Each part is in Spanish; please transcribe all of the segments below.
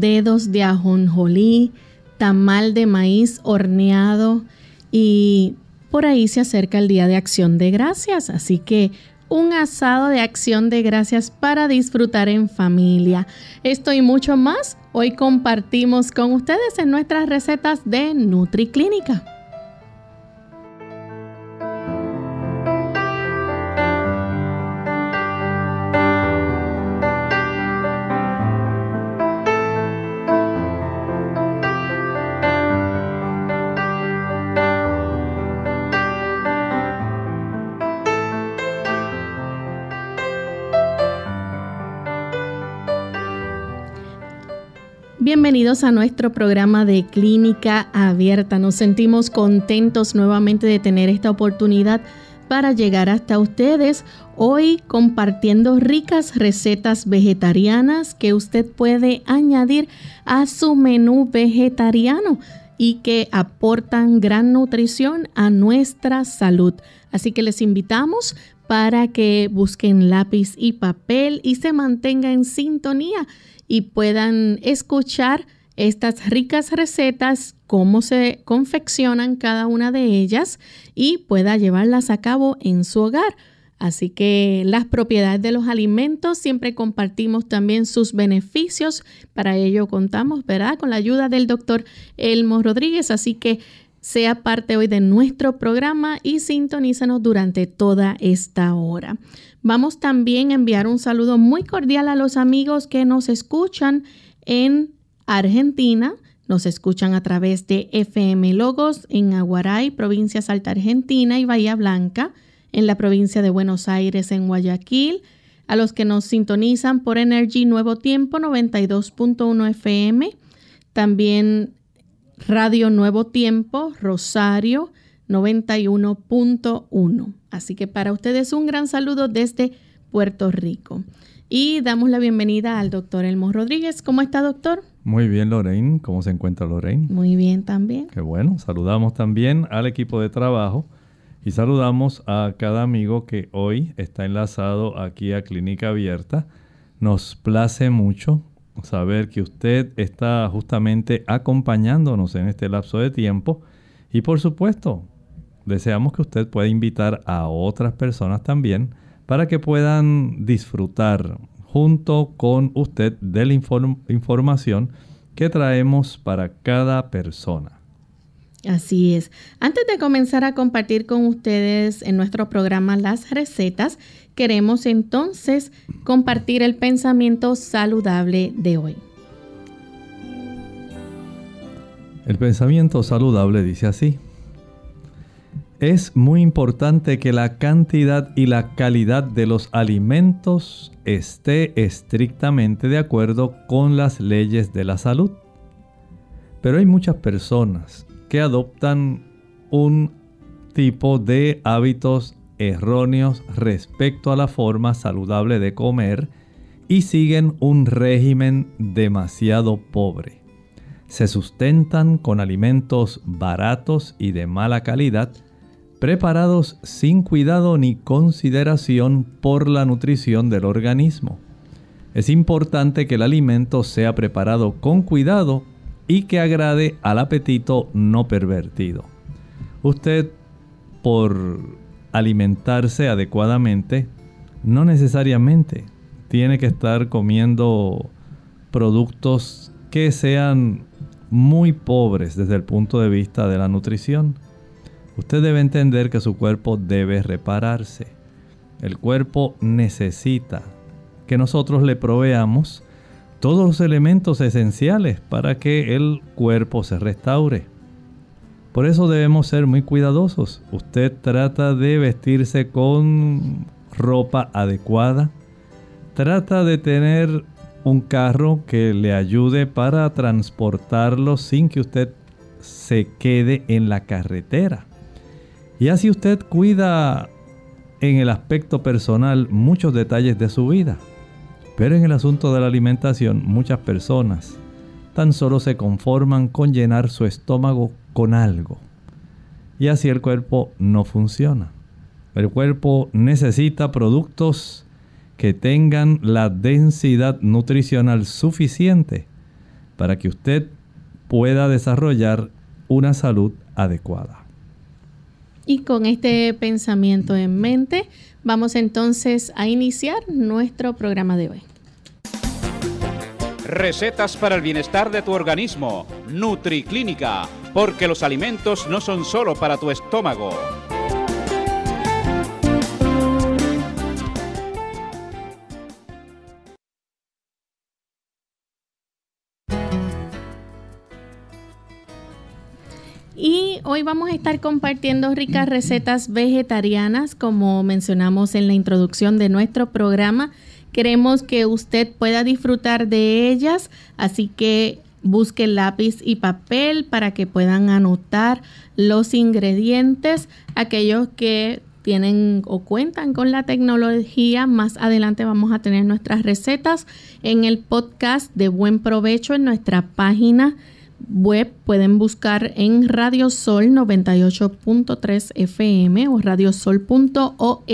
Dedos de ajonjolí, tamal de maíz horneado y por ahí se acerca el Día de Acción de Gracias, así que un asado de acción de gracias para disfrutar en familia. Esto y mucho más hoy compartimos con ustedes en nuestras recetas de NutriClínica. Bienvenidos a nuestro programa de Clínica Abierta. Nos sentimos contentos nuevamente de tener esta oportunidad para llegar hasta ustedes hoy compartiendo ricas recetas vegetarianas que usted puede añadir a su menú vegetariano y que aportan gran nutrición a nuestra salud. Así que les invitamos para que busquen lápiz y papel y se mantenga en sintonía y puedan escuchar estas ricas recetas, cómo se confeccionan cada una de ellas y pueda llevarlas a cabo en su hogar. Así que las propiedades de los alimentos siempre compartimos también sus beneficios. Para ello contamos, ¿verdad? Con la ayuda del doctor Elmo Rodríguez. Así que sea parte hoy de nuestro programa y sintonízanos durante toda esta hora. Vamos también a enviar un saludo muy cordial a los amigos que nos escuchan en Argentina. Nos escuchan a través de FM Logos en Aguaray, provincia Salta Argentina y Bahía Blanca, en la provincia de Buenos Aires, en Guayaquil. A los que nos sintonizan por Energy Nuevo Tiempo 92.1 FM. También Radio Nuevo Tiempo, Rosario 91.1. Así que para ustedes un gran saludo desde Puerto Rico. Y damos la bienvenida al doctor Elmo Rodríguez. ¿Cómo está, doctor? Muy bien, Lorraine. ¿Cómo se encuentra Lorraine? Muy bien también. Qué bueno. Saludamos también al equipo de trabajo y saludamos a cada amigo que hoy está enlazado aquí a Clínica Abierta. Nos place mucho saber que usted está justamente acompañándonos en este lapso de tiempo y por supuesto deseamos que usted pueda invitar a otras personas también para que puedan disfrutar junto con usted de la información que traemos para cada persona. Así es. Antes de comenzar a compartir con ustedes en nuestro programa las recetas, queremos entonces compartir el pensamiento saludable de hoy. El pensamiento saludable dice así. Es muy importante que la cantidad y la calidad de los alimentos esté estrictamente de acuerdo con las leyes de la salud. Pero hay muchas personas que adoptan un tipo de hábitos erróneos respecto a la forma saludable de comer y siguen un régimen demasiado pobre. Se sustentan con alimentos baratos y de mala calidad preparados sin cuidado ni consideración por la nutrición del organismo. Es importante que el alimento sea preparado con cuidado y que agrade al apetito no pervertido. Usted, por alimentarse adecuadamente, no necesariamente tiene que estar comiendo productos que sean muy pobres desde el punto de vista de la nutrición. Usted debe entender que su cuerpo debe repararse. El cuerpo necesita que nosotros le proveamos todos los elementos esenciales para que el cuerpo se restaure. Por eso debemos ser muy cuidadosos. Usted trata de vestirse con ropa adecuada. Trata de tener un carro que le ayude para transportarlo sin que usted se quede en la carretera. Y así usted cuida en el aspecto personal muchos detalles de su vida. Pero en el asunto de la alimentación muchas personas tan solo se conforman con llenar su estómago con algo. Y así el cuerpo no funciona. El cuerpo necesita productos que tengan la densidad nutricional suficiente para que usted pueda desarrollar una salud adecuada. Y con este pensamiento en mente, vamos entonces a iniciar nuestro programa de hoy. Recetas para el bienestar de tu organismo. NutriClínica, porque los alimentos no son solo para tu estómago. Hoy vamos a estar compartiendo ricas recetas vegetarianas, como mencionamos en la introducción de nuestro programa. Queremos que usted pueda disfrutar de ellas, así que busque lápiz y papel para que puedan anotar los ingredientes, aquellos que tienen o cuentan con la tecnología. Más adelante vamos a tener nuestras recetas en el podcast de Buen Provecho en nuestra página web pueden buscar en Radio Sol 98.3 FM o radiosol.org.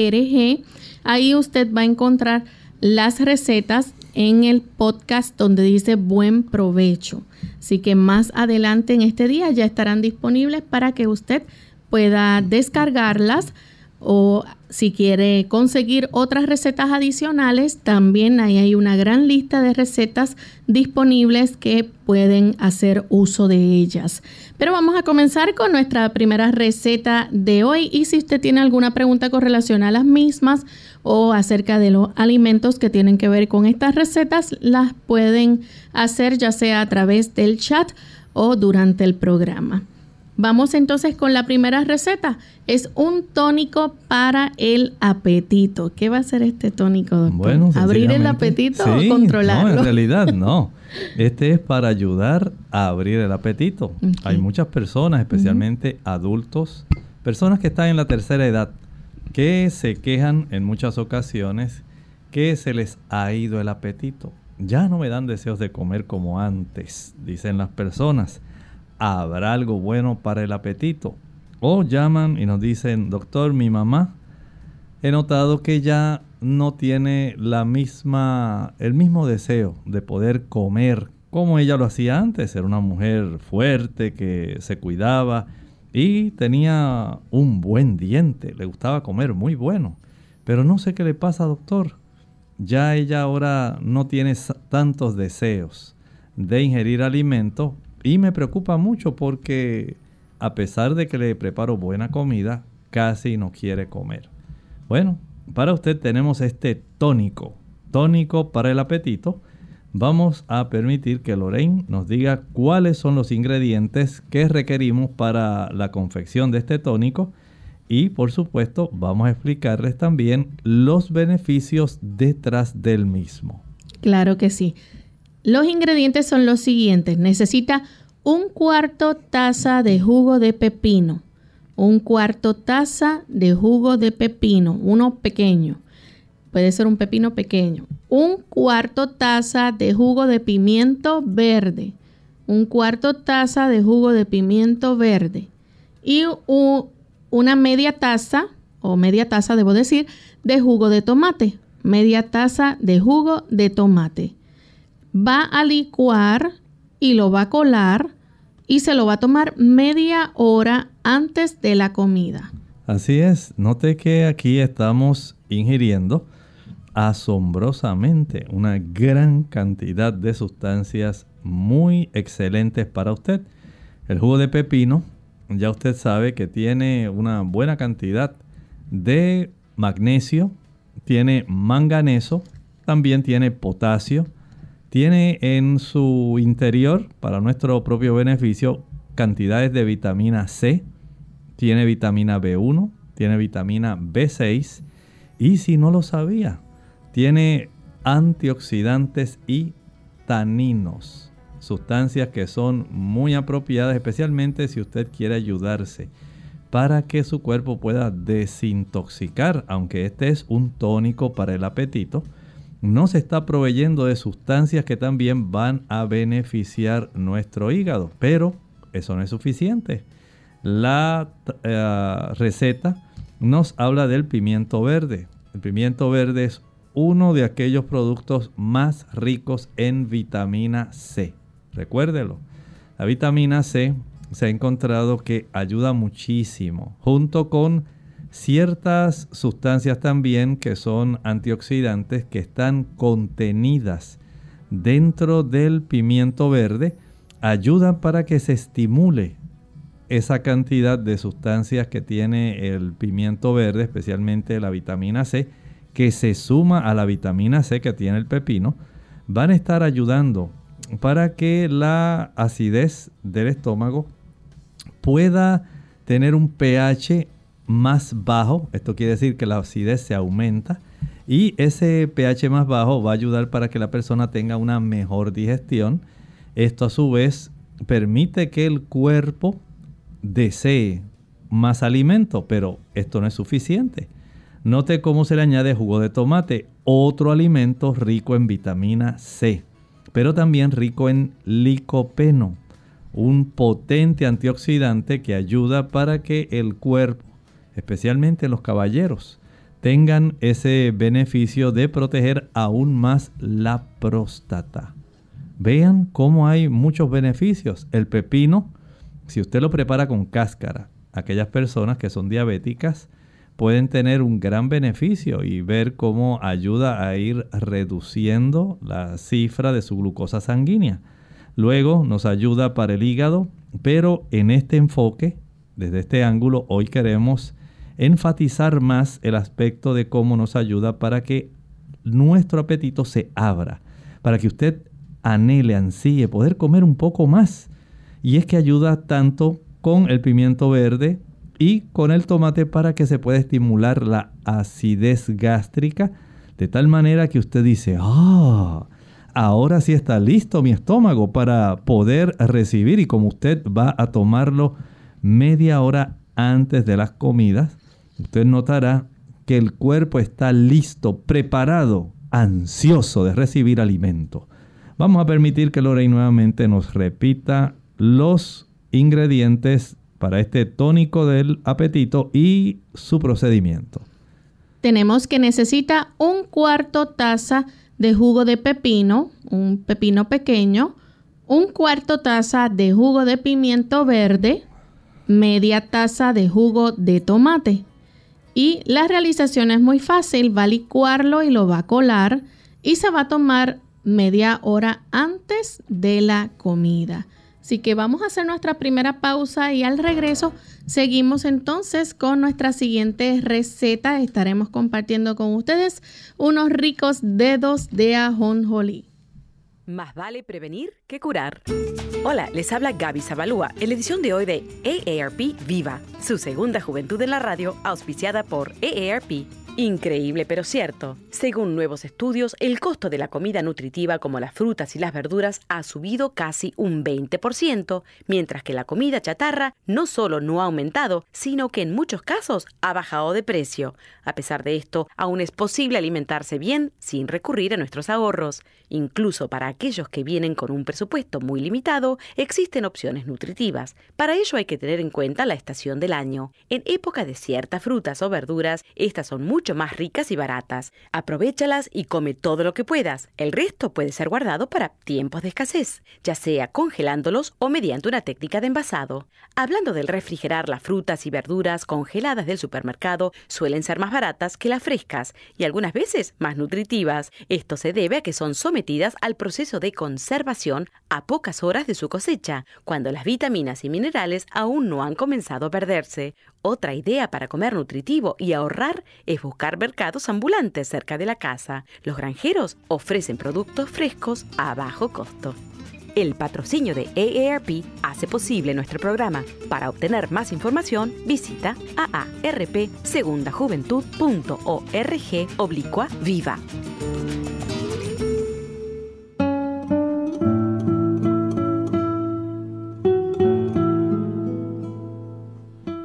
Ahí usted va a encontrar las recetas en el podcast donde dice buen provecho. Así que más adelante en este día ya estarán disponibles para que usted pueda descargarlas o si quiere conseguir otras recetas adicionales, también ahí hay una gran lista de recetas disponibles que pueden hacer uso de ellas. Pero vamos a comenzar con nuestra primera receta de hoy y si usted tiene alguna pregunta con relación a las mismas o acerca de los alimentos que tienen que ver con estas recetas, las pueden hacer ya sea a través del chat o durante el programa. Vamos entonces con la primera receta. Es un tónico para el apetito. ¿Qué va a ser este tónico, doctor? Bueno, ¿Abrir el apetito o controlarlo? No, en realidad no. Este es para ayudar a abrir el apetito. Hay muchas personas, especialmente adultos, personas que están en la tercera edad, que se quejan en muchas ocasiones que se les ha ido el apetito. Ya no me dan deseos de comer como antes, dicen las personas habrá algo bueno para el apetito. O llaman y nos dicen, doctor, mi mamá, he notado que ya no tiene la misma, el mismo deseo de poder comer como ella lo hacía antes. Era una mujer fuerte que se cuidaba y tenía un buen diente, le gustaba comer muy bueno. Pero no sé qué le pasa, doctor. Ya ella ahora no tiene tantos deseos de ingerir alimento y me preocupa mucho porque a pesar de que le preparo buena comida, casi no quiere comer. Bueno, para usted tenemos este tónico, tónico para el apetito. Vamos a permitir que Lorraine nos diga cuáles son los ingredientes que requerimos para la confección de este tónico y por supuesto vamos a explicarles también los beneficios detrás del mismo. Claro que sí. Los ingredientes son los siguientes. Necesita un cuarto taza de jugo de pepino. Un cuarto taza de jugo de pepino, uno pequeño. Puede ser un pepino pequeño. Un cuarto taza de jugo de pimiento verde. Un cuarto taza de jugo de pimiento verde. Y una media taza, o media taza debo decir, de jugo de tomate. Media taza de jugo de tomate va a licuar y lo va a colar y se lo va a tomar media hora antes de la comida. Así es, note que aquí estamos ingiriendo asombrosamente una gran cantidad de sustancias muy excelentes para usted. El jugo de pepino, ya usted sabe que tiene una buena cantidad de magnesio, tiene manganeso, también tiene potasio, tiene en su interior, para nuestro propio beneficio, cantidades de vitamina C, tiene vitamina B1, tiene vitamina B6 y si no lo sabía, tiene antioxidantes y taninos, sustancias que son muy apropiadas, especialmente si usted quiere ayudarse para que su cuerpo pueda desintoxicar, aunque este es un tónico para el apetito, no se está proveyendo de sustancias que también van a beneficiar nuestro hígado, pero eso no es suficiente. La eh, receta nos habla del pimiento verde. El pimiento verde es uno de aquellos productos más ricos en vitamina C. Recuérdelo. La vitamina C se ha encontrado que ayuda muchísimo, junto con ciertas sustancias también que son antioxidantes que están contenidas dentro del pimiento verde, ayudan para que se estimule esa cantidad de sustancias que tiene el pimiento verde, especialmente la vitamina C, que se suma a la vitamina C que tiene el pepino, van a estar ayudando para que la acidez del estómago pueda tener un pH más bajo. Esto quiere decir que la acidez se aumenta. Y ese pH más bajo va a ayudar para que la persona tenga una mejor digestión. Esto a su vez permite que el cuerpo desee más alimento, pero esto no es suficiente. Note cómo se le añade jugo de tomate, otro alimento rico en vitamina C, pero también rico en licopeno un potente antioxidante que ayuda para que el cuerpo, especialmente los caballeros, tengan ese beneficio de proteger aún más la próstata. Vean cómo hay muchos beneficios. El pepino, si usted lo prepara con cáscara, aquellas personas que son diabéticas pueden tener un gran beneficio y ver cómo ayuda a ir reduciendo la cifra de su glucosa sanguínea. Luego nos ayuda para el hígado, pero en este enfoque, desde este ángulo, hoy queremos enfatizar más el aspecto de cómo nos ayuda para que nuestro apetito se abra, para que usted anhele, ansíe poder comer un poco más. Y es que ayuda tanto con el pimiento verde y con el tomate para que se pueda estimular la acidez gástrica, de tal manera que usted dice, ah, ahora sí está listo mi estómago para poder recibir y como usted va a tomarlo media hora antes de las comidas, usted notará que el cuerpo está listo, preparado, ansioso de recibir alimento. Vamos a permitir que Lorey nuevamente nos repita los ingredientes para este tónico del apetito y su procedimiento. Tenemos que necesita un cuarto taza de jugo de pepino, un pepino pequeño, un cuarto taza de jugo de pimiento verde, media taza de jugo de tomate. Y la realización es muy fácil, va a licuarlo y lo va a colar y se va a tomar media hora antes de la comida. Así que vamos a hacer nuestra primera pausa y al regreso seguimos entonces con nuestra siguiente receta. Estaremos compartiendo con ustedes unos ricos dedos de ajonjolí. Más vale prevenir que curar. Hola, les habla Gaby Zabalúa en la edición de hoy de AARP Viva, su segunda juventud en la radio auspiciada por AARP Increíble pero cierto. Según nuevos estudios, el costo de la comida nutritiva como las frutas y las verduras ha subido casi un 20%, mientras que la comida chatarra no solo no ha aumentado, sino que en muchos casos ha bajado de precio. A pesar de esto, aún es posible alimentarse bien sin recurrir a nuestros ahorros. Incluso para aquellos que vienen con un presupuesto muy limitado, existen opciones nutritivas. Para ello hay que tener en cuenta la estación del año. En época de ciertas frutas o verduras, estas son muy mucho más ricas y baratas. Aprovechalas y come todo lo que puedas. El resto puede ser guardado para tiempos de escasez, ya sea congelándolos o mediante una técnica de envasado. Hablando del refrigerar, las frutas y verduras congeladas del supermercado suelen ser más baratas que las frescas y algunas veces más nutritivas. Esto se debe a que son sometidas al proceso de conservación a pocas horas de su cosecha, cuando las vitaminas y minerales aún no han comenzado a perderse. Otra idea para comer nutritivo y ahorrar es buscar mercados ambulantes cerca de la casa. Los granjeros ofrecen productos frescos a bajo costo. El patrocinio de AARP hace posible nuestro programa. Para obtener más información, visita aarpsegundajuventud.org oblicua viva.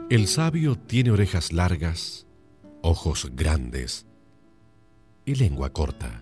El sabio tiene orejas largas, ojos grandes y lengua corta.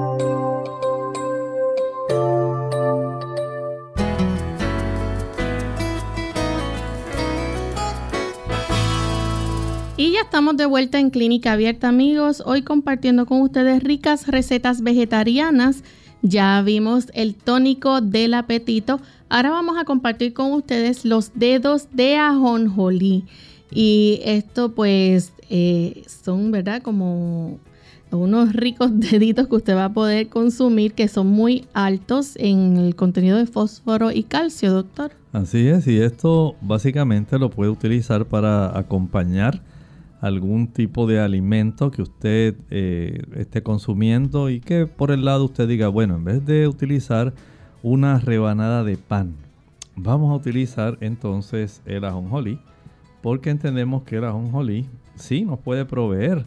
Estamos de vuelta en Clínica Abierta, amigos. Hoy compartiendo con ustedes ricas recetas vegetarianas. Ya vimos el tónico del apetito. Ahora vamos a compartir con ustedes los dedos de ajonjolí. Y esto pues eh, son, ¿verdad? Como unos ricos deditos que usted va a poder consumir que son muy altos en el contenido de fósforo y calcio, doctor. Así es, y esto básicamente lo puede utilizar para acompañar algún tipo de alimento que usted eh, esté consumiendo y que por el lado usted diga, bueno, en vez de utilizar una rebanada de pan, vamos a utilizar entonces el ajonjolí, porque entendemos que el ajonjolí sí nos puede proveer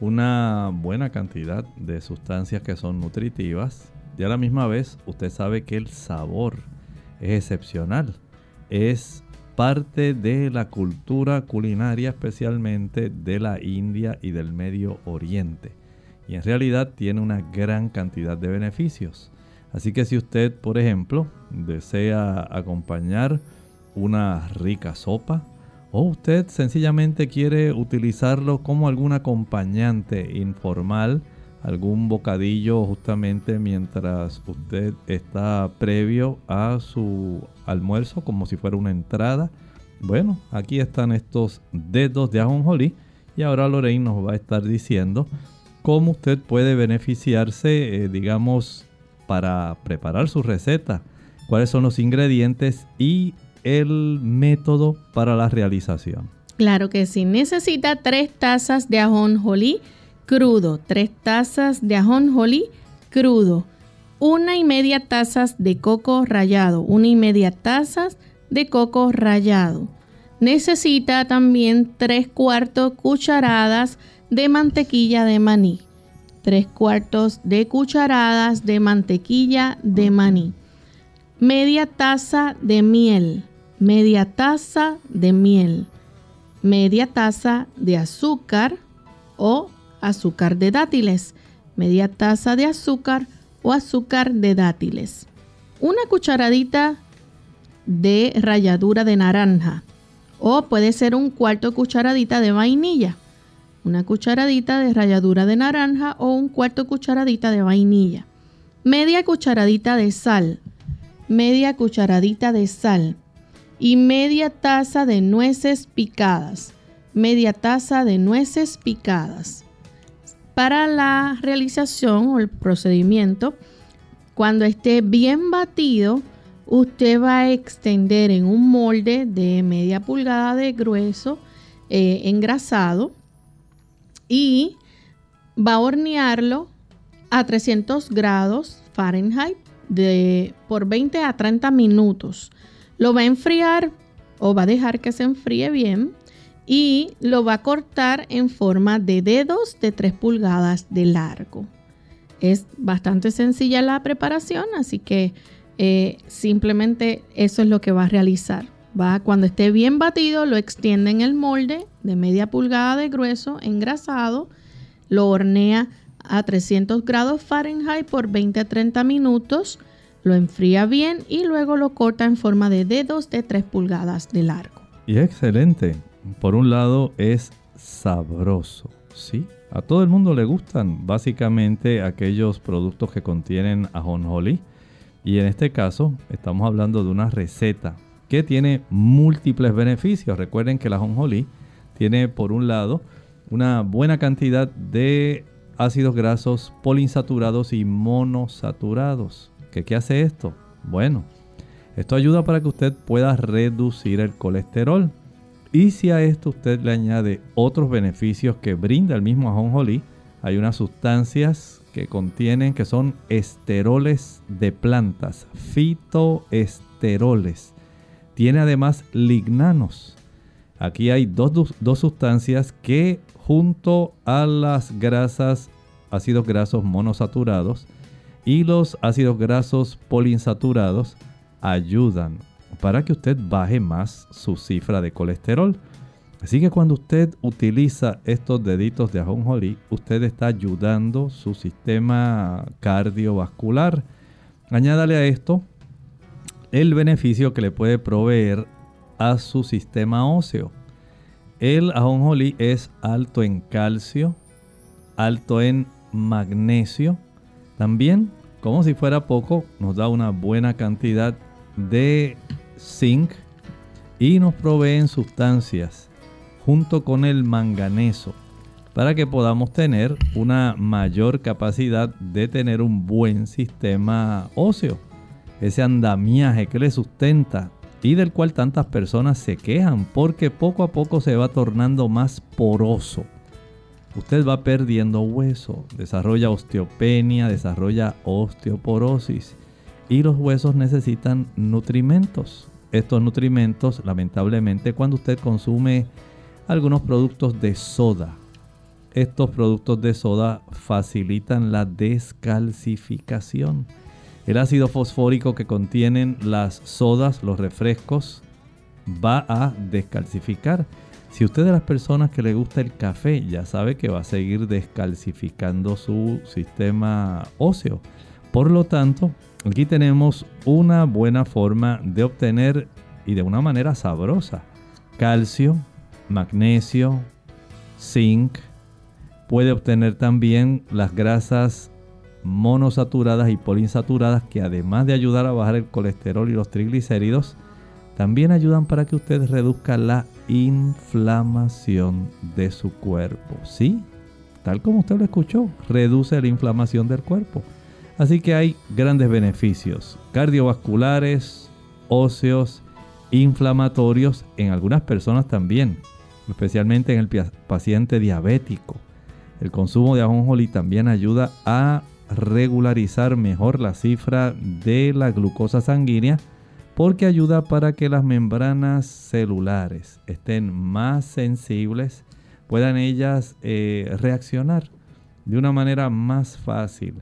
una buena cantidad de sustancias que son nutritivas y a la misma vez usted sabe que el sabor es excepcional, es parte de la cultura culinaria especialmente de la India y del Medio Oriente. Y en realidad tiene una gran cantidad de beneficios. Así que si usted, por ejemplo, desea acompañar una rica sopa, o usted sencillamente quiere utilizarlo como algún acompañante informal, algún bocadillo justamente mientras usted está previo a su almuerzo como si fuera una entrada. Bueno, aquí están estos dedos de ajonjolí y ahora Lorraine nos va a estar diciendo cómo usted puede beneficiarse, eh, digamos, para preparar su receta, cuáles son los ingredientes y el método para la realización. Claro que sí, necesita tres tazas de ajonjolí crudo, 3 tazas de ajonjolí crudo, una y media tazas de coco rallado, una y media tazas de coco rallado. necesita también 3 cuartos cucharadas de mantequilla de maní. 3 cuartos de cucharadas de mantequilla de maní. Media taza de miel. Media taza de miel. Media taza de azúcar o azúcar de dátiles. Media taza de azúcar o azúcar de dátiles. Una cucharadita de ralladura de naranja o puede ser un cuarto cucharadita de vainilla. Una cucharadita de ralladura de naranja o un cuarto cucharadita de vainilla. Media cucharadita de sal. Media cucharadita de sal. Y media taza de nueces picadas. Media taza de nueces picadas. Para la realización o el procedimiento, cuando esté bien batido, usted va a extender en un molde de media pulgada de grueso eh, engrasado y va a hornearlo a 300 grados Fahrenheit de, por 20 a 30 minutos. Lo va a enfriar o va a dejar que se enfríe bien y lo va a cortar en forma de dedos de 3 pulgadas de largo. Es bastante sencilla la preparación, así que eh, simplemente eso es lo que va a realizar. Va, cuando esté bien batido, lo extiende en el molde de media pulgada de grueso, engrasado, lo hornea a 300 grados Fahrenheit por 20 a 30 minutos, lo enfría bien y luego lo corta en forma de dedos de 3 pulgadas de largo. Y excelente. Por un lado es sabroso, ¿sí? A todo el mundo le gustan básicamente aquellos productos que contienen ajonjolí y en este caso estamos hablando de una receta que tiene múltiples beneficios. Recuerden que la ajonjolí tiene por un lado una buena cantidad de ácidos grasos poliinsaturados y monosaturados. ¿Qué, ¿Qué hace esto? Bueno, esto ayuda para que usted pueda reducir el colesterol. Y si a esto usted le añade otros beneficios que brinda el mismo ajonjolí, hay unas sustancias que contienen, que son esteroles de plantas, fitoesteroles. Tiene además lignanos. Aquí hay dos, dos sustancias que junto a las grasas, ácidos grasos monosaturados y los ácidos grasos poliinsaturados ayudan para que usted baje más su cifra de colesterol. Así que cuando usted utiliza estos deditos de ajonjolí, usted está ayudando su sistema cardiovascular. Añádale a esto el beneficio que le puede proveer a su sistema óseo. El ajonjolí es alto en calcio, alto en magnesio. También, como si fuera poco, nos da una buena cantidad de zinc y nos proveen sustancias junto con el manganeso para que podamos tener una mayor capacidad de tener un buen sistema óseo. Ese andamiaje que le sustenta y del cual tantas personas se quejan porque poco a poco se va tornando más poroso. Usted va perdiendo hueso, desarrolla osteopenia, desarrolla osteoporosis y los huesos necesitan nutrimentos. Estos nutrimentos, lamentablemente, cuando usted consume algunos productos de soda. Estos productos de soda facilitan la descalcificación. El ácido fosfórico que contienen las sodas, los refrescos, va a descalcificar. Si usted de las personas que le gusta el café, ya sabe que va a seguir descalcificando su sistema óseo. Por lo tanto, aquí tenemos una buena forma de obtener y de una manera sabrosa calcio, magnesio, zinc. Puede obtener también las grasas monosaturadas y poliinsaturadas que además de ayudar a bajar el colesterol y los triglicéridos, también ayudan para que usted reduzca la inflamación de su cuerpo. Sí, tal como usted lo escuchó, reduce la inflamación del cuerpo. Así que hay grandes beneficios cardiovasculares, óseos, inflamatorios en algunas personas también especialmente en el paciente diabético. El consumo de ajonjolí también ayuda a regularizar mejor la cifra de la glucosa sanguínea porque ayuda para que las membranas celulares estén más sensibles, puedan ellas eh, reaccionar de una manera más fácil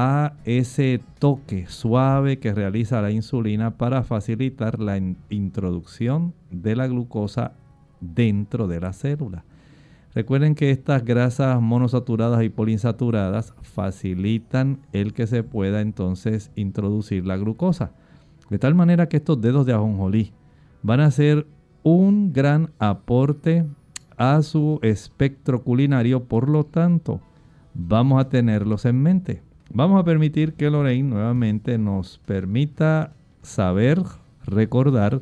a ese toque suave que realiza la insulina para facilitar la introducción de la glucosa dentro de la célula. Recuerden que estas grasas monosaturadas y poliinsaturadas facilitan el que se pueda entonces introducir la glucosa. De tal manera que estos dedos de ajonjolí van a ser un gran aporte a su espectro culinario, por lo tanto, vamos a tenerlos en mente. Vamos a permitir que Lorraine nuevamente nos permita saber, recordar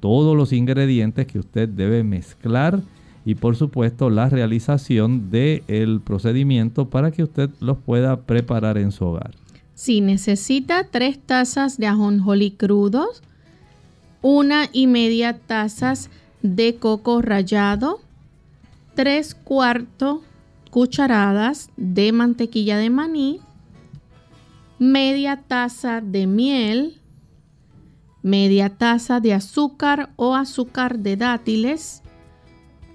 todos los ingredientes que usted debe mezclar y por supuesto la realización del procedimiento para que usted los pueda preparar en su hogar. Si necesita tres tazas de ajonjolí crudos, una y media tazas de coco rallado, tres cuartos cucharadas de mantequilla de maní, media taza de miel, media taza de azúcar o azúcar de dátiles,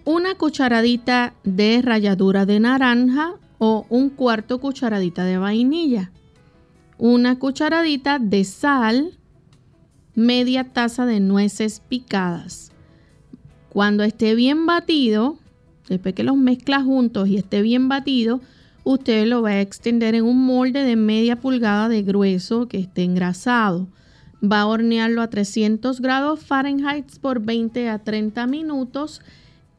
una cucharadita de ralladura de naranja o un cuarto cucharadita de vainilla, una cucharadita de sal, media taza de nueces picadas. Cuando esté bien batido, después que los mezcla juntos y esté bien batido, usted lo va a extender en un molde de media pulgada de grueso que esté engrasado. Va a hornearlo a 300 grados Fahrenheit por 20 a 30 minutos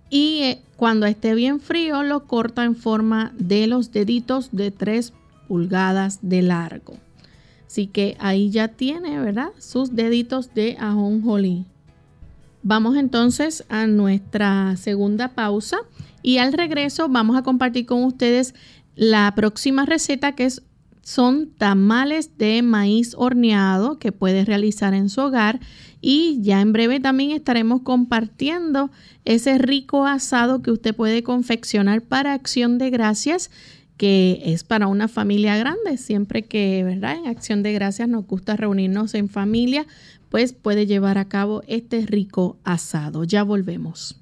y eh, cuando esté bien frío lo corta en forma de los deditos de 3 pulgadas de largo. Así que ahí ya tiene, ¿verdad? Sus deditos de ajonjolí. Vamos entonces a nuestra segunda pausa y al regreso vamos a compartir con ustedes la próxima receta que es, son tamales de maíz horneado que puede realizar en su hogar y ya en breve también estaremos compartiendo ese rico asado que usted puede confeccionar para acción de gracias que es para una familia grande. Siempre que, ¿verdad? En acción de gracias nos gusta reunirnos en familia, pues puede llevar a cabo este rico asado. Ya volvemos.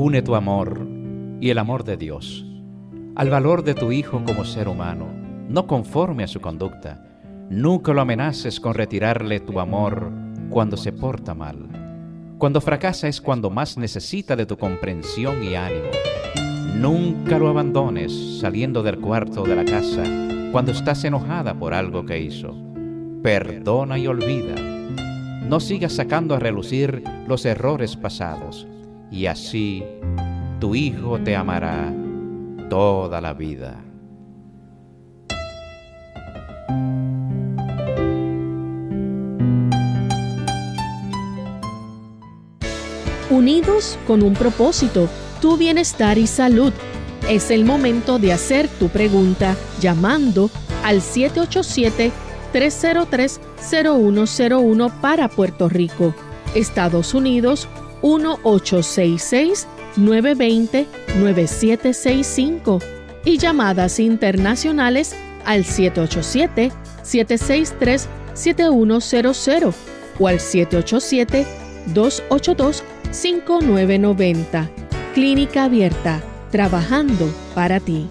Une tu amor y el amor de Dios al valor de tu hijo como ser humano, no conforme a su conducta. Nunca lo amenaces con retirarle tu amor cuando se porta mal. Cuando fracasa es cuando más necesita de tu comprensión y ánimo. Nunca lo abandones saliendo del cuarto de la casa cuando estás enojada por algo que hizo. Perdona y olvida. No sigas sacando a relucir los errores pasados y así tu hijo te amará toda la vida. Unidos con un propósito, tu bienestar y salud. Es el momento de hacer tu pregunta llamando al 787-303-0101 para Puerto Rico, Estados Unidos 1866-920-9765 y llamadas internacionales al 787-763-7100 o al 787-282-5990. Clínica Abierta, trabajando para ti.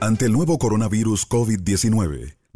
Ante el nuevo coronavirus COVID-19,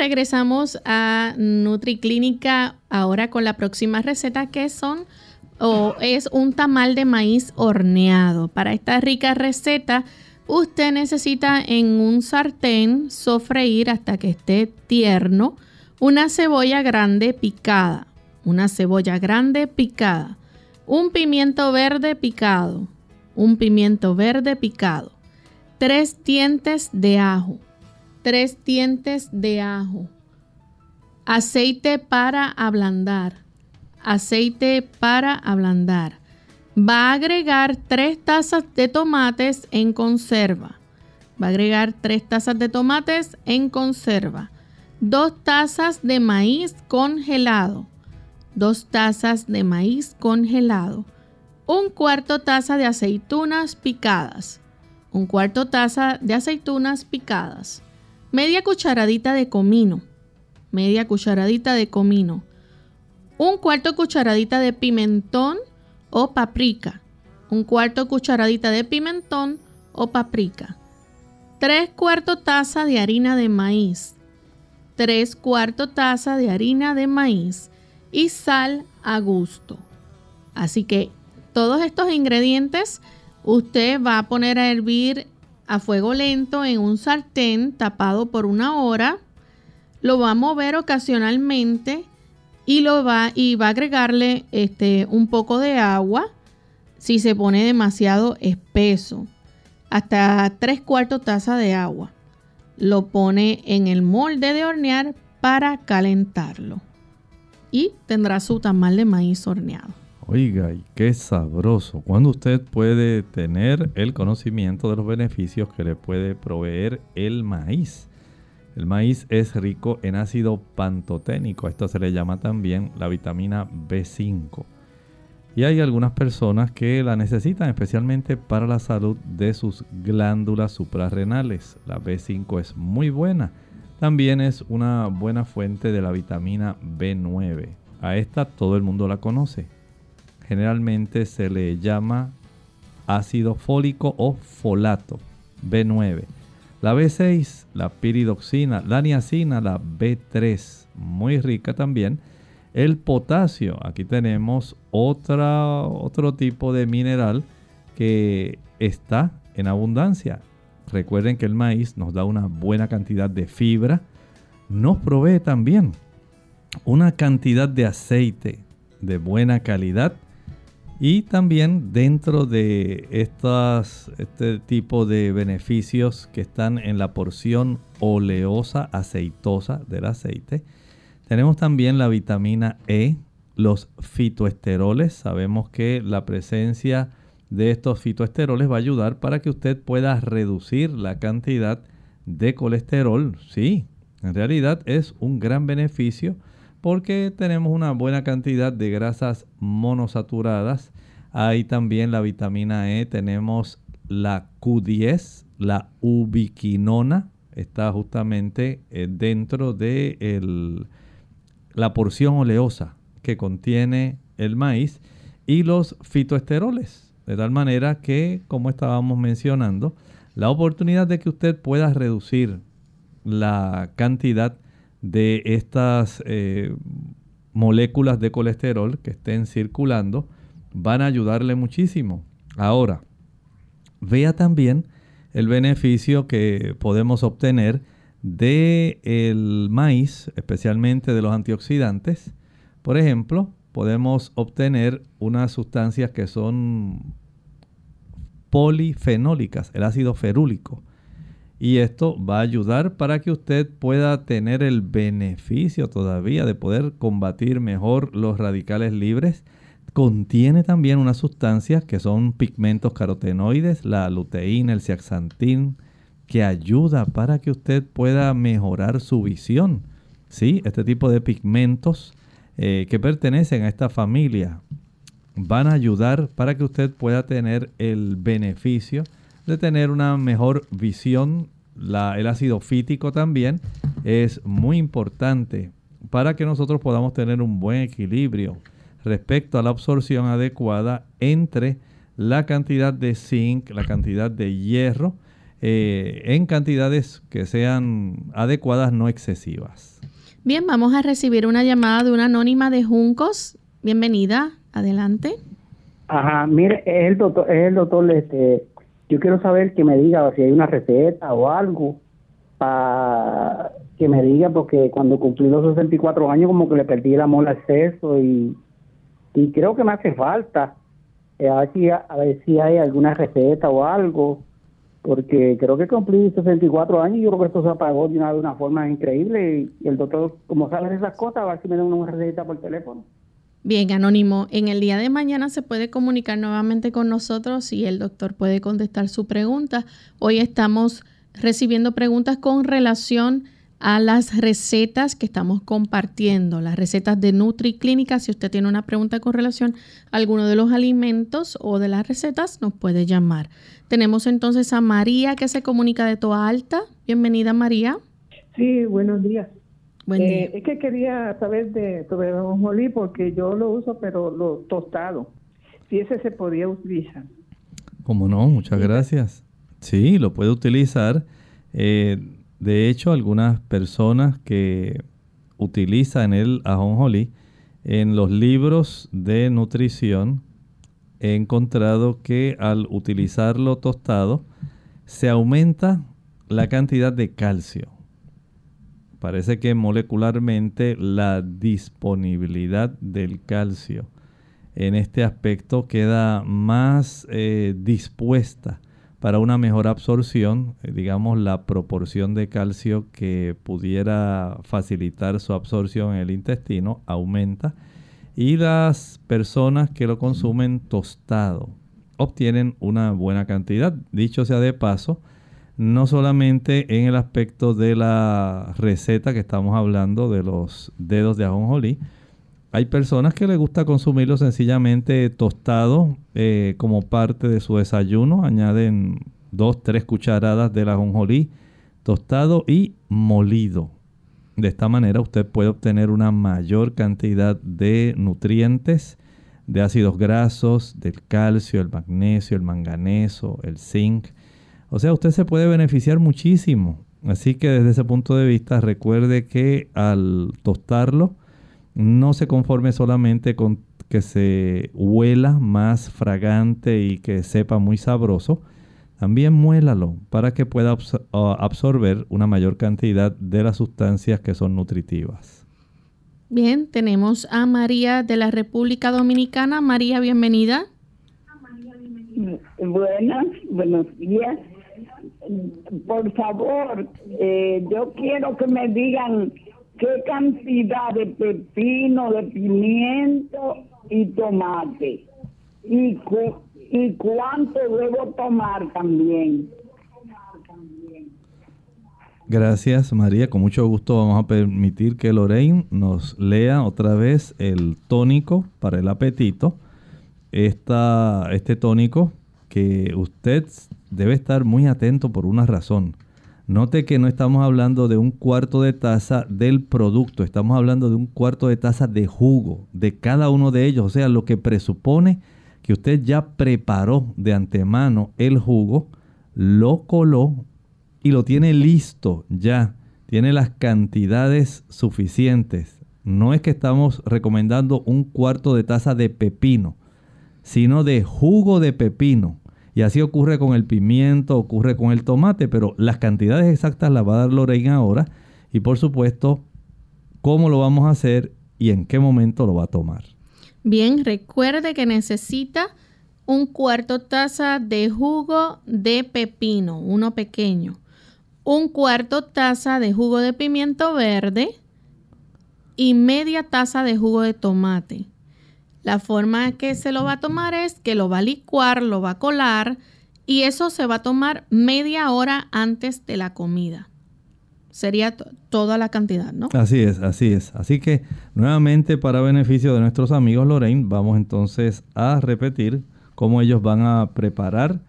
Regresamos a NutriClínica ahora con la próxima receta que son o es un tamal de maíz horneado. Para esta rica receta usted necesita en un sartén sofreír hasta que esté tierno una cebolla grande picada, una cebolla grande picada, un pimiento verde picado, un pimiento verde picado, tres dientes de ajo, tres dientes de ajo, aceite para ablandar, aceite para ablandar. Va a agregar tres tazas de tomates en conserva. Va a agregar tres tazas de tomates en conserva. Dos tazas de maíz congelado. Dos tazas de maíz congelado. Un cuarto taza de aceitunas picadas. Un cuarto taza de aceitunas picadas media cucharadita de comino, media cucharadita de comino, un cuarto cucharadita de pimentón o paprika, un cuarto cucharadita de pimentón o paprika, tres cuartos taza de harina de maíz, tres cuartos taza de harina de maíz y sal a gusto. Así que todos estos ingredientes usted va a poner a hervir a fuego lento en un sartén tapado por una hora. Lo va a mover ocasionalmente y lo va y va a agregarle este un poco de agua si se pone demasiado espeso, hasta tres cuartos taza de agua. Lo pone en el molde de hornear para calentarlo y tendrá su tamal de maíz horneado. Oiga, y qué sabroso. Cuando usted puede tener el conocimiento de los beneficios que le puede proveer el maíz. El maíz es rico en ácido pantoténico. Esto se le llama también la vitamina B5. Y hay algunas personas que la necesitan especialmente para la salud de sus glándulas suprarrenales. La B5 es muy buena. También es una buena fuente de la vitamina B9. A esta todo el mundo la conoce generalmente se le llama ácido fólico o folato, B9. La B6, la piridoxina, la niacina, la B3, muy rica también. El potasio, aquí tenemos otro tipo de mineral que está en abundancia. Recuerden que el maíz nos da una buena cantidad de fibra, nos provee también una cantidad de aceite de buena calidad y también dentro de estas, este tipo de beneficios que están en la porción oleosa, aceitosa del aceite, tenemos también la vitamina E, los fitoesteroles. Sabemos que la presencia de estos fitoesteroles va a ayudar para que usted pueda reducir la cantidad de colesterol. Sí, en realidad es un gran beneficio porque tenemos una buena cantidad de grasas monosaturadas. Hay también la vitamina E, tenemos la Q10, la ubiquinona, está justamente eh, dentro de la porción oleosa que contiene el maíz y los fitoesteroles. De tal manera que, como estábamos mencionando, la oportunidad de que usted pueda reducir la cantidad de estas eh, moléculas de colesterol que estén circulando van a ayudarle muchísimo. Ahora, vea también el beneficio que podemos obtener del el maíz, especialmente de los antioxidantes. Por ejemplo, podemos obtener unas sustancias que son polifenólicas, el ácido ferúlico y esto va a ayudar para que usted pueda tener el beneficio todavía de poder combatir mejor los radicales libres. Contiene también unas sustancias que son pigmentos carotenoides, la luteína, el zeaxantín, que ayuda para que usted pueda mejorar su visión. Sí, este tipo de pigmentos eh, que pertenecen a esta familia van a ayudar para que usted pueda tener el beneficio de tener una mejor visión. el ácido fítico también es muy importante para que nosotros podamos tener un buen equilibrio respecto a la absorción adecuada entre la cantidad de zinc, la cantidad de hierro. eh, en cantidades que sean adecuadas, no excesivas. Bien, vamos a recibir una llamada de una anónima de Juncos. Bienvenida, adelante. Ajá, mire, es el doctor, es el doctor, este, yo quiero saber que me diga si hay una receta o algo para que me diga, porque cuando cumplí los 64 años como que le perdí el amor al sexo y, y creo que me hace falta. Eh, a, ver si, a ver si hay alguna receta o algo porque creo que cumplí 64 años y yo creo que esto se apagó de una, de una forma increíble y, el doctor, como sabe de esas cosas, a ver si me da una receta por teléfono. Bien, Anónimo, en el día de mañana se puede comunicar nuevamente con nosotros y el doctor puede contestar su pregunta. Hoy estamos recibiendo preguntas con relación a las recetas que estamos compartiendo, las recetas de Nutri Clínica. Si usted tiene una pregunta con relación a alguno de los alimentos o de las recetas, nos puede llamar. Tenemos entonces a María que se comunica de Toa Alta. Bienvenida, María. Sí, buenos días. Buen día. Eh, es que quería saber de sobre el ajonjolí porque yo lo uso, pero lo tostado. Si ese se podía utilizar. Como no, muchas gracias. Sí, lo puede utilizar. Eh, de hecho, algunas personas que utilizan el ajonjolí en los libros de nutrición he encontrado que al utilizarlo tostado se aumenta la cantidad de calcio. Parece que molecularmente la disponibilidad del calcio en este aspecto queda más eh, dispuesta para una mejor absorción, eh, digamos la proporción de calcio que pudiera facilitar su absorción en el intestino aumenta y las personas que lo consumen tostado obtienen una buena cantidad. Dicho sea de paso, no solamente en el aspecto de la receta que estamos hablando de los dedos de ajonjolí, hay personas que les gusta consumirlo sencillamente tostado eh, como parte de su desayuno. Añaden dos, tres cucharadas de ajonjolí tostado y molido. De esta manera usted puede obtener una mayor cantidad de nutrientes, de ácidos grasos, del calcio, el magnesio, el manganeso, el zinc. O sea, usted se puede beneficiar muchísimo. Así que desde ese punto de vista recuerde que al tostarlo, no se conforme solamente con que se huela más fragante y que sepa muy sabroso, también muélalo para que pueda absorber una mayor cantidad de las sustancias que son nutritivas. Bien, tenemos a María de la República Dominicana. María, bienvenida. Buenas, buenos días. Por favor, eh, yo quiero que me digan qué cantidad de pepino, de pimiento y tomate y, y cuánto debo tomar también. Gracias María, con mucho gusto vamos a permitir que Lorraine nos lea otra vez el tónico para el apetito. Esta, este tónico que usted debe estar muy atento por una razón. Note que no estamos hablando de un cuarto de taza del producto, estamos hablando de un cuarto de taza de jugo de cada uno de ellos, o sea, lo que presupone que usted ya preparó de antemano el jugo, lo coló y lo tiene listo ya, tiene las cantidades suficientes. No es que estamos recomendando un cuarto de taza de pepino, sino de jugo de pepino y así ocurre con el pimiento, ocurre con el tomate, pero las cantidades exactas las va a dar Lorraine ahora. Y por supuesto, cómo lo vamos a hacer y en qué momento lo va a tomar. Bien, recuerde que necesita un cuarto taza de jugo de pepino, uno pequeño. Un cuarto taza de jugo de pimiento verde y media taza de jugo de tomate. La forma que se lo va a tomar es que lo va a licuar, lo va a colar y eso se va a tomar media hora antes de la comida. Sería toda la cantidad, ¿no? Así es, así es. Así que nuevamente para beneficio de nuestros amigos Lorraine, vamos entonces a repetir cómo ellos van a preparar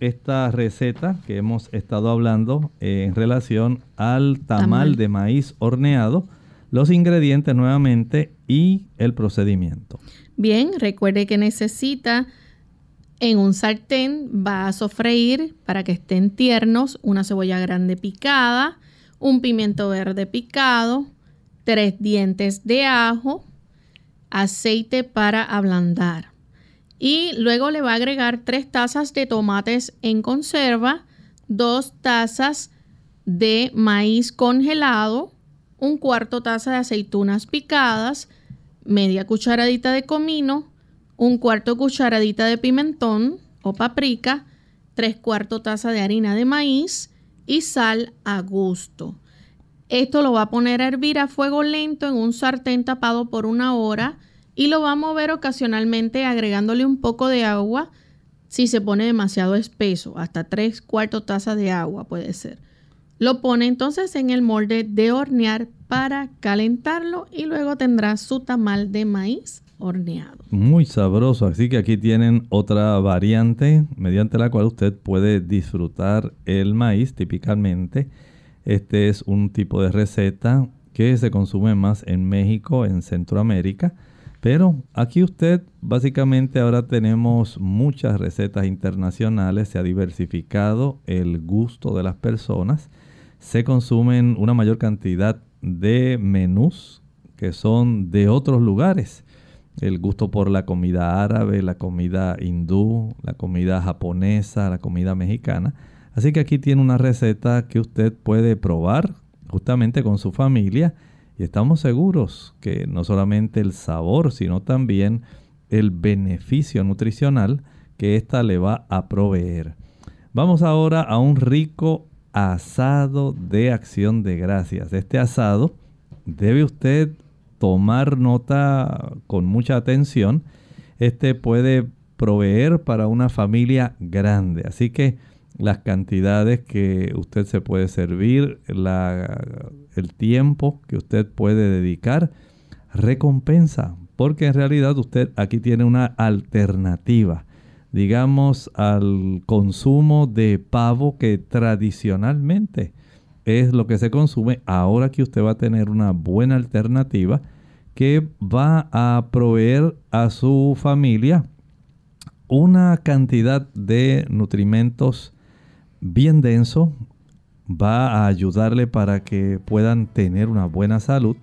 esta receta que hemos estado hablando en relación al tamal. de maíz horneado, los ingredientes nuevamente y el procedimiento. Bien, recuerde que necesita En un sartén va a sofreír para que estén tiernos una cebolla grande picada, un pimiento verde picado, tres dientes de ajo, aceite para ablandar. Y luego le va a agregar tres tazas de tomates en conserva, dos tazas de maíz congelado, un cuarto taza de aceitunas picadas, media cucharadita de comino, un cuarto cucharadita de pimentón o paprika, tres cuartos taza de harina de maíz y sal a gusto. Esto lo va a poner a hervir a fuego lento en un sartén tapado por una hora y lo va a mover ocasionalmente agregándole un poco de agua si se pone demasiado espeso, hasta tres cuartos tazas de agua puede ser. Lo pone entonces en el molde de hornear para calentarlo y luego tendrá su tamal de maíz horneado. Muy sabroso, así que aquí tienen otra variante mediante la cual usted puede disfrutar el maíz típicamente. Este es un tipo de receta que se consume más en México, en Centroamérica. Pero aquí usted básicamente ahora tenemos muchas recetas internacionales, se ha diversificado el gusto de las personas se consumen una mayor cantidad de menús que son de otros lugares. El gusto por la comida árabe, la comida hindú, la comida japonesa, la comida mexicana. Así que aquí tiene una receta que usted puede probar justamente con su familia y estamos seguros que no solamente el sabor, sino también el beneficio nutricional que ésta le va a proveer. Vamos ahora a un rico asado de acción de gracias. Este asado debe usted tomar nota con mucha atención. Este puede proveer para una familia grande. Así que las cantidades que usted se puede servir, el tiempo que usted puede dedicar, recompensa. Porque en realidad usted aquí tiene una alternativa digamos, al consumo de pavo que tradicionalmente es lo que se consume, ahora que usted va a tener una buena alternativa que va a proveer a su familia una cantidad de nutrimentos bien denso, va a ayudarle para que puedan tener una buena salud.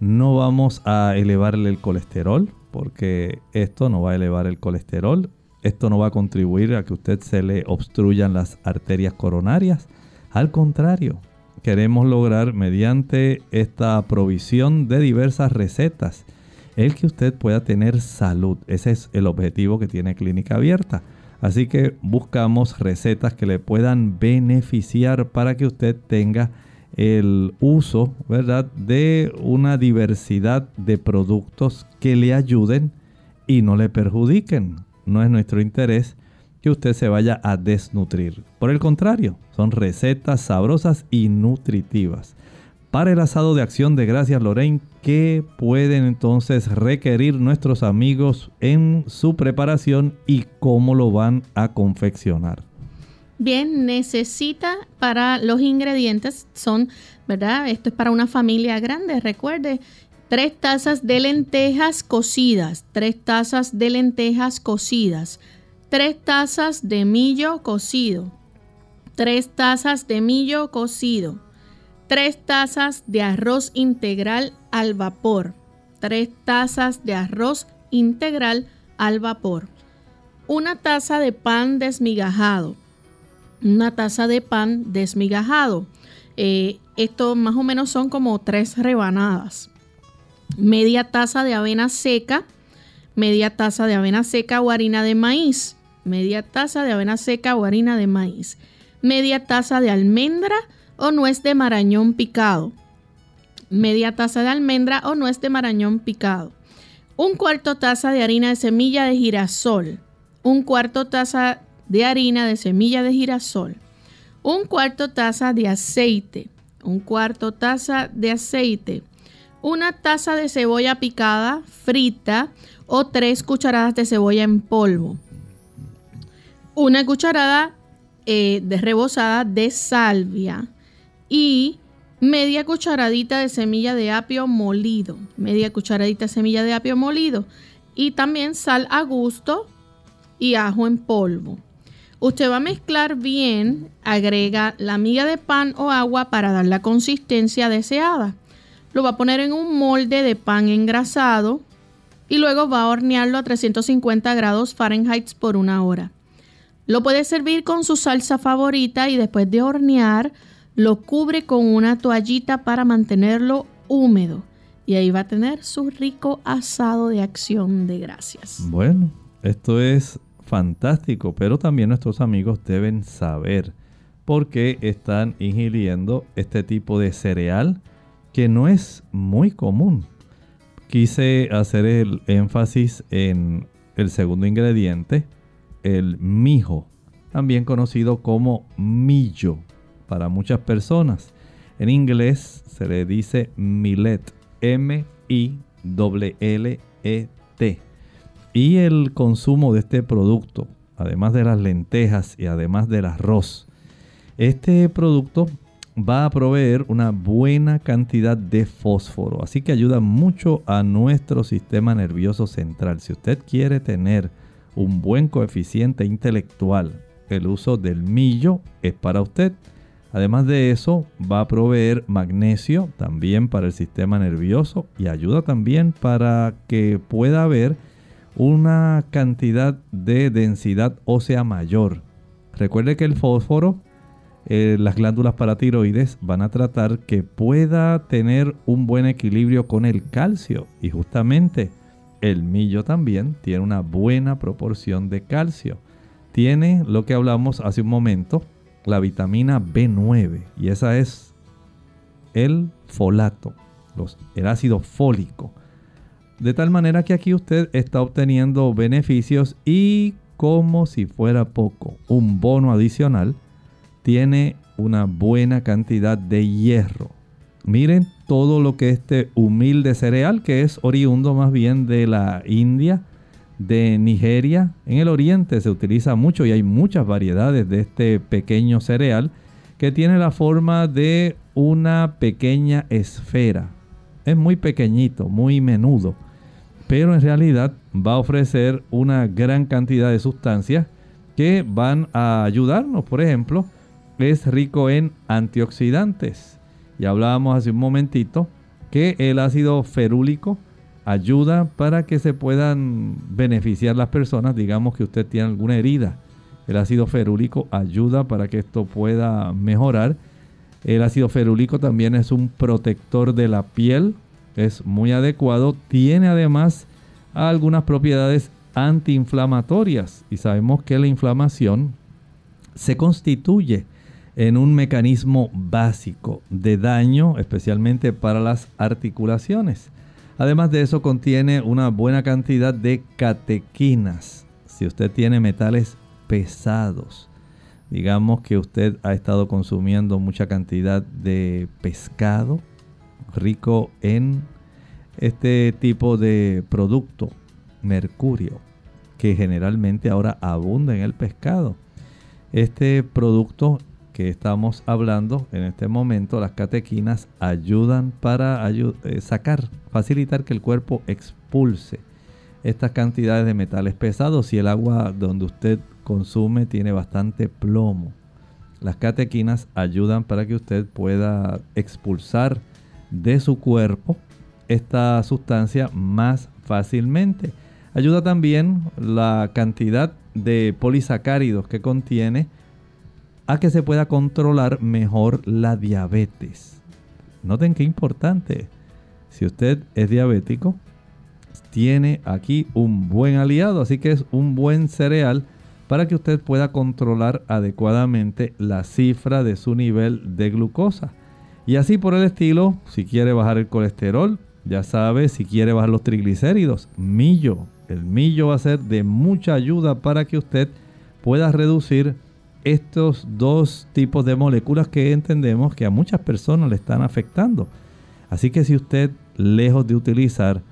No vamos a elevarle el colesterol, porque esto no va a elevar el colesterol. Esto no va a contribuir a que usted se le obstruyan las arterias coronarias. Al contrario, queremos lograr mediante esta provisión de diversas recetas el que usted pueda tener salud. Ese es el objetivo que tiene Clínica Abierta. Así que buscamos recetas que le puedan beneficiar para que usted tenga el uso, ¿verdad?, de una diversidad de productos que le ayuden y no le perjudiquen no es nuestro interés que usted se vaya a desnutrir. Por el contrario, son recetas sabrosas y nutritivas. Para el asado de acción de gracias Lorraine, ¿qué pueden entonces requerir nuestros amigos en su preparación y cómo lo van a confeccionar? Bien, necesita para los ingredientes, son, ¿verdad? Esto es para una familia grande, recuerde, Tres tazas de lentejas cocidas, tres tazas de lentejas cocidas, tres tazas de millo cocido, tres tazas de millo cocido, tres tazas de arroz integral al vapor, tres tazas de arroz integral al vapor, una taza de pan desmigajado, una taza de pan desmigajado. Eh, esto más o menos son como tres rebanadas media taza de avena seca, media taza de avena seca o harina de maíz, media taza de avena seca o harina de maíz, media taza de almendra o nuez de marañón picado, media taza de almendra o nuez de marañón picado, un cuarto taza de harina de semilla de girasol, un cuarto taza de harina de semilla de girasol, un cuarto taza de aceite, un cuarto taza de aceite, una taza de cebolla picada, frita o tres cucharadas de cebolla en polvo. Una cucharada eh, de rebozada de salvia y media cucharadita de semilla de apio molido. Media cucharadita de semilla de apio molido. Y también sal a gusto y ajo en polvo. Usted va a mezclar bien, agrega la miga de pan o agua para dar la consistencia deseada. Lo va a poner en un molde de pan engrasado y luego va a hornearlo a 350 grados Fahrenheit por una hora. Lo puede servir con su salsa favorita y después de hornear lo cubre con una toallita para mantenerlo húmedo. Y ahí va a tener su rico asado de acción de gracias. Bueno, esto es fantástico, pero también nuestros amigos deben saber por qué están ingiriendo este tipo de cereal que no es muy común. Quise hacer el énfasis en el segundo ingrediente, el mijo, también conocido como millo para muchas personas. En inglés se le dice millet, M-I-L-L-E-T. Y el consumo de este producto, además de las lentejas y además del arroz, este producto va a proveer una buena cantidad de fósforo, así que ayuda mucho a nuestro sistema nervioso central. Si usted quiere tener un buen coeficiente intelectual, el uso del millo es para usted. Además de eso, va a proveer magnesio también para el sistema nervioso y ayuda también para que pueda haber una cantidad de densidad ósea mayor. Recuerde que el fósforo, eh, las glándulas paratiroides van a tratar que pueda tener un buen equilibrio con el calcio y justamente el millo también tiene una buena proporción de calcio. Tiene lo que hablamos hace un momento, la vitamina B9 y esa es el folato, el ácido fólico de tal manera que aquí usted está obteniendo beneficios y como si fuera poco, un bono adicional tiene una buena cantidad de hierro. Miren todo lo que este humilde cereal, que es oriundo más bien de la India, de Nigeria, en el oriente se utiliza mucho y hay muchas variedades de este pequeño cereal que tiene la forma de una pequeña esfera. Es muy pequeñito, muy menudo pero en realidad va a ofrecer una gran cantidad de sustancias que van a ayudarnos. Por ejemplo, es rico en antioxidantes. Y hablábamos hace un momentito que el ácido ferúlico ayuda para que se puedan beneficiar las personas. Digamos que usted tiene alguna herida. El ácido ferúlico ayuda para que esto pueda mejorar. El ácido ferúlico también es un protector de la piel es muy adecuado. Tiene además algunas propiedades antiinflamatorias y sabemos que la inflamación se constituye en un mecanismo básico de daño, especialmente para las articulaciones. Además de eso contiene una buena cantidad de catequinas. Si usted tiene metales pesados, digamos que usted ha estado consumiendo mucha cantidad de pescado, rico en este tipo de producto, mercurio, que generalmente ahora abunda en el pescado. Este producto que estamos hablando en este momento, las catequinas ayudan para eh, sacar, facilitar que el cuerpo expulse estas cantidades de metales pesados. y el agua donde usted consume tiene bastante plomo, las catequinas ayudan para que usted pueda expulsar de su cuerpo esta sustancia más fácilmente. Ayuda también la cantidad de polisacáridos que contiene que se pueda controlar mejor la diabetes. Noten qué importante. Si usted es diabético, tiene aquí un buen aliado, así que es un buen cereal para que usted pueda controlar adecuadamente la cifra de su nivel de glucosa. Y así por el estilo, si quiere bajar el colesterol, ya sabe, si quiere bajar los triglicéridos, millo. El millo va a ser de mucha ayuda para que usted pueda reducir estos dos tipos de moléculas que entendemos que a muchas personas le están afectando. Así que si usted, lejos de utilizar,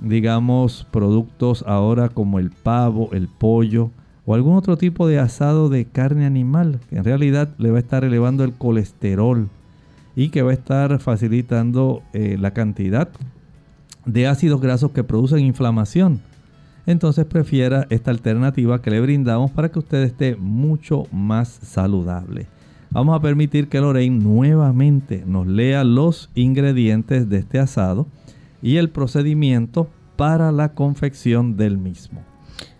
digamos, productos ahora como el pavo, el pollo o algún otro tipo de asado de carne animal, que en realidad le va a estar elevando el colesterol y que va a estar facilitando eh, la cantidad de ácidos grasos que producen inflamación. Entonces prefiera esta alternativa que le brindamos para que usted esté mucho más saludable. Vamos a permitir que Lorraine nuevamente nos lea los ingredientes de este asado y el procedimiento para la confección del mismo.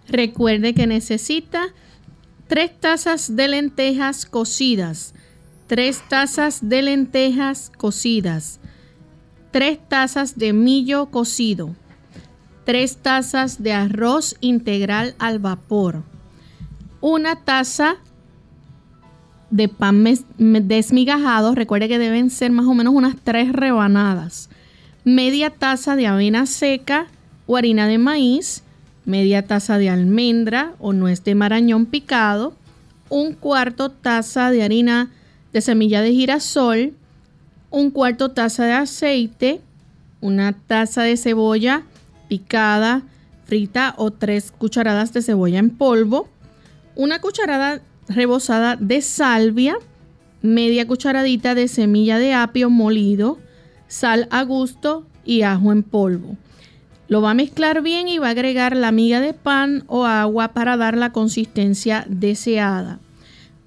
Recuerde que necesita 3 tazas de lentejas cocidas, 3 tazas de lentejas cocidas, 3 tazas de millo cocido, 3 tazas de arroz integral al vapor, una taza de pan desmigajado, recuerde que deben ser más o menos unas 3 rebanadas, media taza de avena seca o harina de maíz, media taza de almendra o nuez de marañón picado, un cuarto taza de harina de semilla de girasol, un cuarto taza de aceite, una taza de cebolla picada, frita o tres cucharadas de cebolla en polvo, una cucharada rebozada de salvia, media cucharadita de semilla de apio molido, sal a gusto y ajo en polvo. Lo va a mezclar bien y va a agregar la miga de pan o agua para dar la consistencia deseada.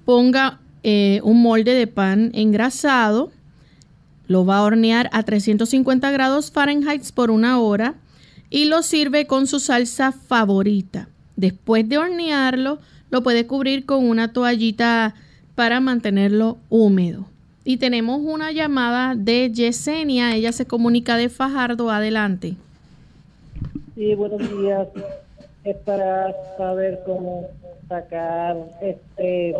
Ponga eh, un molde de pan engrasado. Lo va a hornear a 350 grados Fahrenheit por una hora y lo sirve con su salsa favorita. Después de hornearlo, lo puede cubrir con una toallita para mantenerlo húmedo. Y tenemos una llamada de Yesenia. Ella se comunica de Fajardo. Adelante. Sí, buenos días. Es para saber cómo sacar este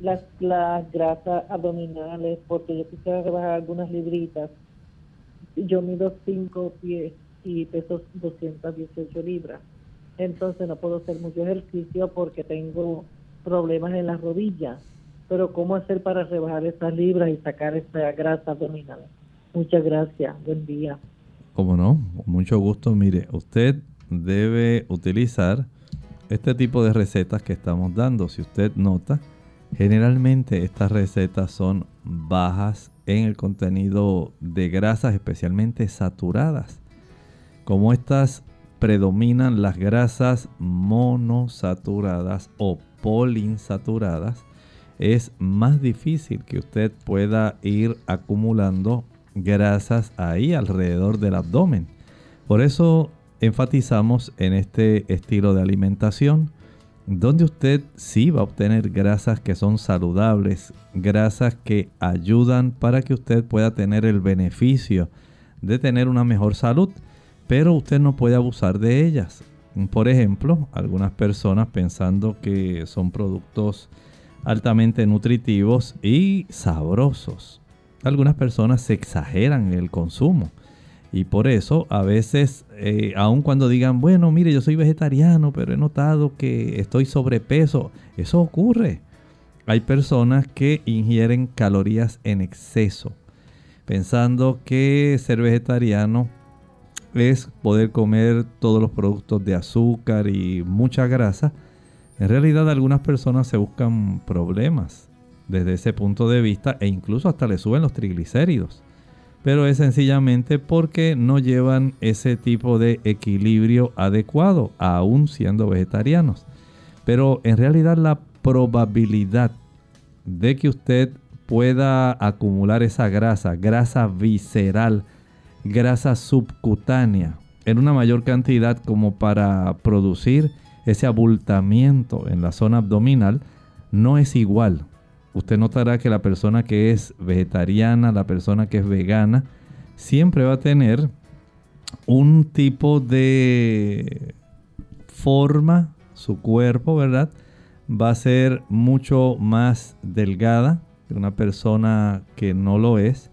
las, las grasas abdominales, porque yo quisiera rebajar algunas libritas. Yo mido 5 pies y peso 218 libras. Entonces no puedo hacer mucho ejercicio porque tengo problemas en las rodillas. Pero ¿cómo hacer para rebajar esas libras y sacar esa grasa abdominal? Muchas gracias. Buen día. Como no, mucho gusto. Mire, usted debe utilizar este tipo de recetas que estamos dando. Si usted nota, generalmente estas recetas son bajas en el contenido de grasas, especialmente saturadas. Como estas predominan las grasas monosaturadas o polinsaturadas, es más difícil que usted pueda ir acumulando grasas ahí alrededor del abdomen. Por eso enfatizamos en este estilo de alimentación donde usted sí va a obtener grasas que son saludables, grasas que ayudan para que usted pueda tener el beneficio de tener una mejor salud, pero usted no puede abusar de ellas. Por ejemplo, algunas personas pensando que son productos altamente nutritivos y sabrosos algunas personas se exageran en el consumo. Y por eso a veces, eh, aun cuando digan, bueno, mire, yo soy vegetariano, pero he notado que estoy sobrepeso, eso ocurre. Hay personas que ingieren calorías en exceso, pensando que ser vegetariano es poder comer todos los productos de azúcar y mucha grasa. En realidad algunas personas se buscan problemas desde ese punto de vista e incluso hasta le suben los triglicéridos. Pero es sencillamente porque no llevan ese tipo de equilibrio adecuado, aún siendo vegetarianos. Pero en realidad la probabilidad de que usted pueda acumular esa grasa, grasa visceral, grasa subcutánea, en una mayor cantidad como para producir ese abultamiento en la zona abdominal, no es igual usted notará que la persona que es vegetariana, la persona que es vegana, siempre va a tener un tipo de forma, su cuerpo, ¿verdad? Va a ser mucho más delgada que una persona que no lo es.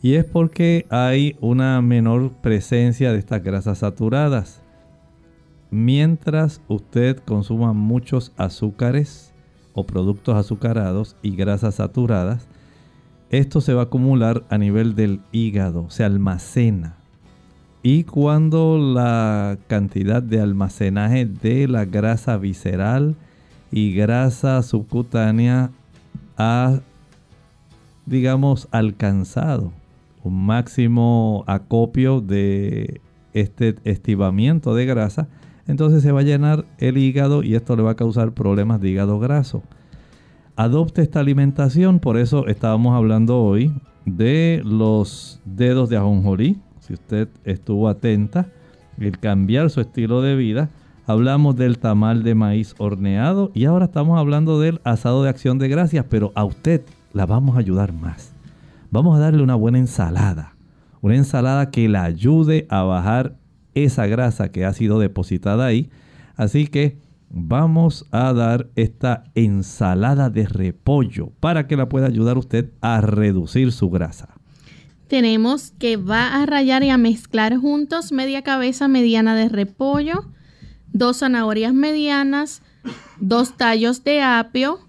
Y es porque hay una menor presencia de estas grasas saturadas. Mientras usted consuma muchos azúcares, o productos azucarados y grasas saturadas, esto se va a acumular a nivel del hígado, se almacena. Y cuando la cantidad de almacenaje de la grasa visceral y grasa subcutánea ha, digamos, alcanzado máximo acopio de este estivamiento de grasa, entonces se va a llenar el hígado y esto le va a causar problemas de hígado graso. Adopte esta alimentación, por eso estábamos hablando hoy de los dedos de ajonjolí. Si usted estuvo atenta, el cambiar su estilo de vida. Hablamos del tamal de maíz horneado y ahora estamos hablando del asado de acción de gracias, pero a usted la vamos a ayudar más. Vamos a darle una buena ensalada. Una ensalada que la ayude a bajar esa grasa que ha sido depositada ahí. Así que vamos a dar esta ensalada de repollo para que la pueda ayudar usted a reducir su grasa. Tenemos que va a rayar y a mezclar juntos media cabeza mediana de repollo, dos zanahorias medianas, dos tallos de apio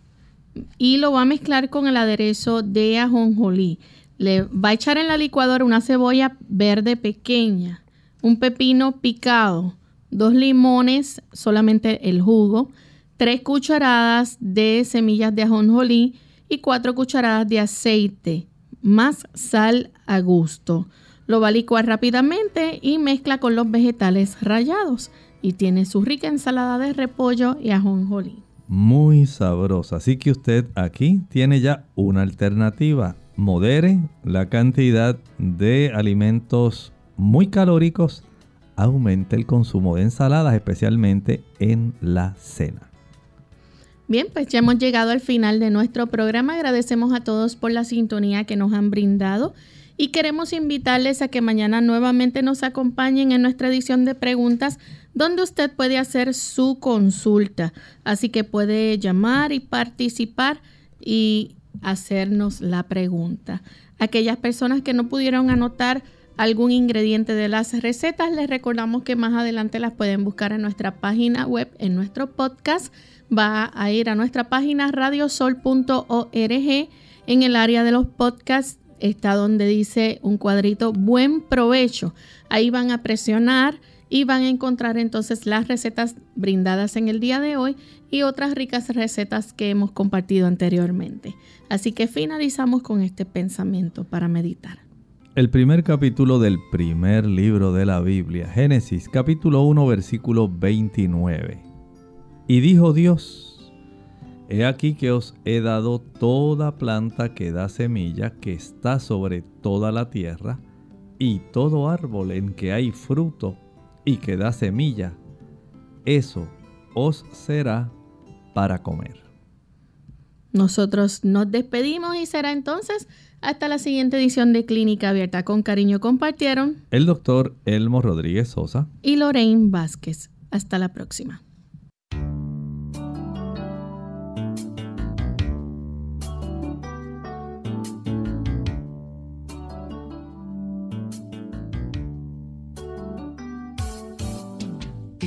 y lo va a mezclar con el aderezo de ajonjolí. Le va a echar en la licuadora una cebolla verde pequeña, un pepino picado, dos limones, solamente el jugo, tres cucharadas de semillas de ajonjolí y cuatro cucharadas de aceite, más sal a gusto. Lo va a licuar rápidamente y mezcla con los vegetales rallados y tiene su rica ensalada de repollo y ajonjolí. Muy sabrosa, así que usted aquí tiene ya una alternativa. Modere la cantidad de alimentos muy calóricos aumente el consumo de ensaladas, especialmente en la cena. Bien, pues ya hemos llegado al final de nuestro programa. Agradecemos a todos por la sintonía que nos han brindado y queremos invitarles a que mañana nuevamente nos acompañen en nuestra edición de preguntas donde usted puede hacer su consulta. Así que puede llamar y participar y hacernos la pregunta. Aquellas personas que no pudieron anotar algún ingrediente de las recetas, les recordamos que más adelante las pueden buscar en nuestra página web, en nuestro podcast. Va a ir a nuestra página radiosol.org. En el área de los podcasts está donde dice un cuadrito buen provecho. Ahí van a presionar y van a encontrar entonces las recetas brindadas en el día de hoy y otras ricas recetas que hemos compartido anteriormente. Así que finalizamos con este pensamiento para meditar. El primer capítulo del primer libro de la Biblia, Génesis capítulo 1 versículo 29. Y dijo Dios, He aquí que os he dado toda planta que da semilla que está sobre toda la tierra, y todo árbol en que hay fruto y que da semilla, eso os será para comer. Nosotros nos despedimos y será entonces hasta la siguiente edición de Clínica Abierta. Con cariño compartieron el doctor Elmo Rodríguez Sosa y Lorraine Vázquez. Hasta la próxima.